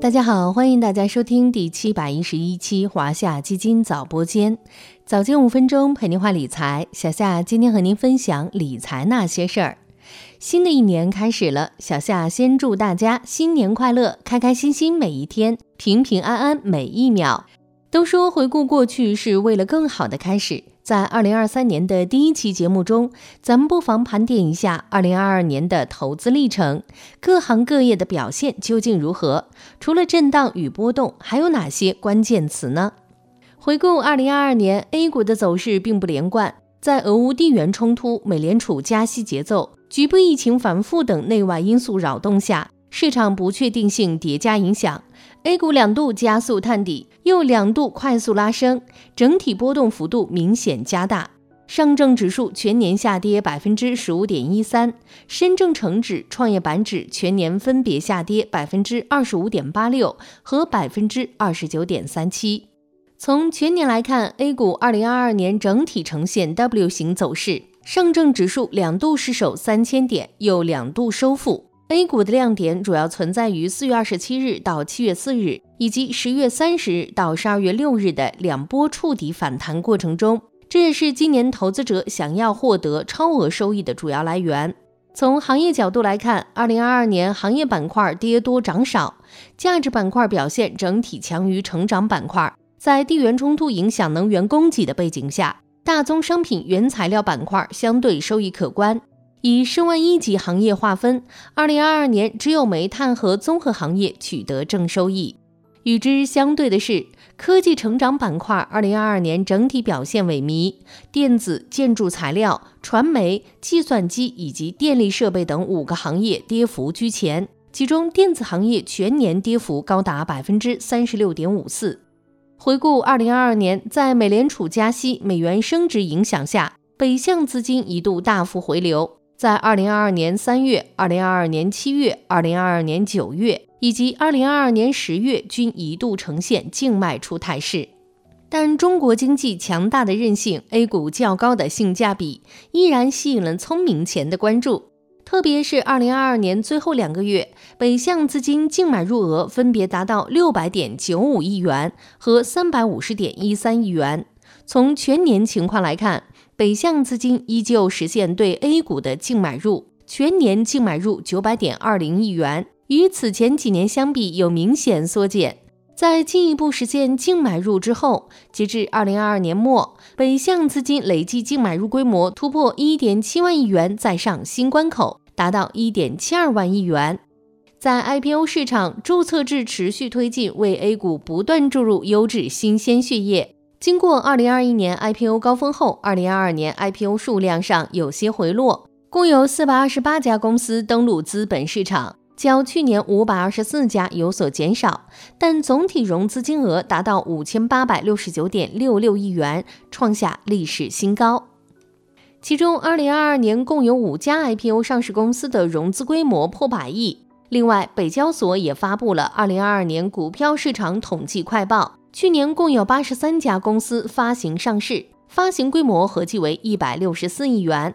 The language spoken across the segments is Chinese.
大家好，欢迎大家收听第七百一十一期华夏基金早播间，早间五分钟陪您话理财。小夏今天和您分享理财那些事儿。新的一年开始了，小夏先祝大家新年快乐，开开心心每一天，平平安安每一秒。都说回顾过去是为了更好的开始。在二零二三年的第一期节目中，咱们不妨盘点一下二零二二年的投资历程，各行各业的表现究竟如何？除了震荡与波动，还有哪些关键词呢？回顾二零二二年 A 股的走势并不连贯，在俄乌地缘冲突、美联储加息节奏、局部疫情反复等内外因素扰动下，市场不确定性叠加影响。A 股两度加速探底，又两度快速拉升，整体波动幅度明显加大。上证指数全年下跌百分之十五点一三，深证成指、创业板指全年分别下跌百分之二十五点八六和百分之二十九点三七。从全年来看，A 股二零二二年整体呈现 W 型走势，上证指数两度失守三千点，又两度收复。A 股的亮点主要存在于四月二十七日到七月四日，以及十月三十日到十二月六日的两波触底反弹过程中，这也是今年投资者想要获得超额收益的主要来源。从行业角度来看，二零二二年行业板块跌多涨少，价值板块表现整体强于成长板块。在地缘冲突影响能源供给的背景下，大宗商品原材料板块相对收益可观。以申万一级行业划分，二零二二年只有煤炭和综合行业取得正收益。与之相对的是，科技成长板块二零二二年整体表现萎靡，电子、建筑材料、传媒、计算机以及电力设备等五个行业跌幅居前，其中电子行业全年跌幅高达百分之三十六点五四。回顾二零二二年，在美联储加息、美元升值影响下，北向资金一度大幅回流。在二零二二年三月、二零二二年七月、二零二二年九月以及二零二二年十月均一度呈现净卖出态势，但中国经济强大的韧性、A 股较高的性价比依然吸引了聪明钱的关注。特别是二零二二年最后两个月，北向资金净买入额分别达到六百点九五亿元和三百五十点一三亿元。从全年情况来看，北向资金依旧实现对 A 股的净买入，全年净买入九百点二零亿元，与此前几年相比有明显缩减。在进一步实现净买入之后，截至二零二二年末，北向资金累计净买入规模突破一点七万亿元，再上新关口，达到一点七二万亿元。在 IPO 市场，注册制持续推进，为 A 股不断注入优质新鲜血液。经过二零二一年 IPO 高峰后，二零二二年 IPO 数量上有些回落，共有四百二十八家公司登陆资本市场，较去年五百二十四家有所减少，但总体融资金额达到五千八百六十九点六六亿元，创下历史新高。其中，二零二二年共有五家 IPO 上市公司的融资规模破百亿。另外，北交所也发布了二零二二年股票市场统计快报。去年共有八十三家公司发行上市，发行规模合计为一百六十四亿元。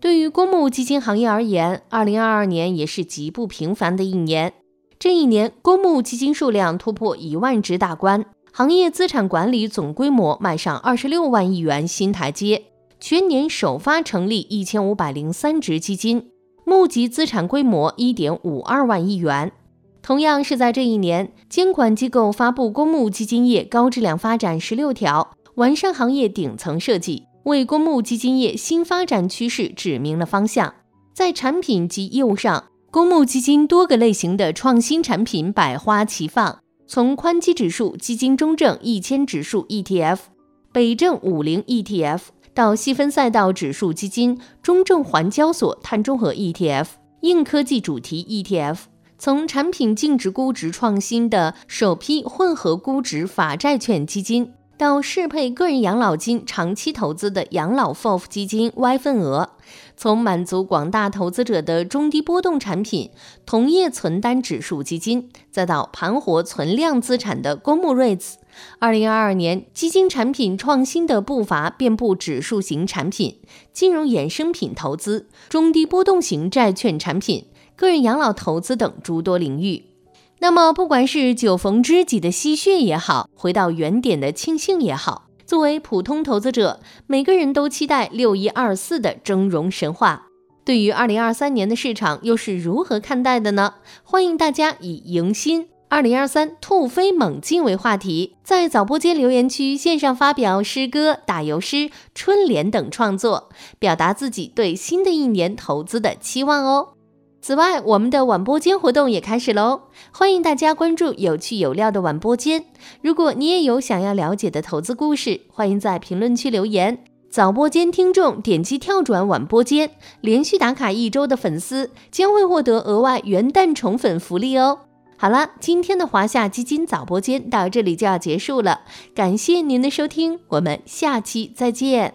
对于公募基金行业而言，二零二二年也是极不平凡的一年。这一年，公募基金数量突破一万只大关，行业资产管理总规模迈上二十六万亿元新台阶。全年首发成立一千五百零三只基金，募集资产规模一点五二万亿元。同样是在这一年，监管机构发布公募基金业高质量发展十六条，完善行业顶层设计，为公募基金业新发展趋势指明了方向。在产品及业务上，公募基金多个类型的创新产品百花齐放，从宽基指数基金中证一千指数 ETF、北证五零 ETF，到细分赛道指数基金中证环交所碳中和 ETF、硬科技主题 ETF。从产品净值估值创新的首批混合估值法债券基金，到适配个人养老金长期投资的养老 FOF 基金 Y 份额，从满足广大投资者的中低波动产品同业存单指数基金，再到盘活存量资产的公募 REITs，二零二二年基金产品创新的步伐遍布指数型产品、金融衍生品投资、中低波动型债券产品。个人养老投资等诸多领域。那么，不管是酒逢知己的唏嘘也好，回到原点的庆幸也好，作为普通投资者，每个人都期待六一二四的峥嵘神话。对于二零二三年的市场，又是如何看待的呢？欢迎大家以迎新二零二三突飞猛进为话题，在早播间留言区线上发表诗歌、打油诗、春联等创作，表达自己对新的一年投资的期望哦。此外，我们的晚播间活动也开始喽，欢迎大家关注有趣有料的晚播间。如果你也有想要了解的投资故事，欢迎在评论区留言。早播间听众点击跳转晚播间，连续打卡一周的粉丝将会获得额外元旦宠粉福利哦。好了，今天的华夏基金早播间到这里就要结束了，感谢您的收听，我们下期再见。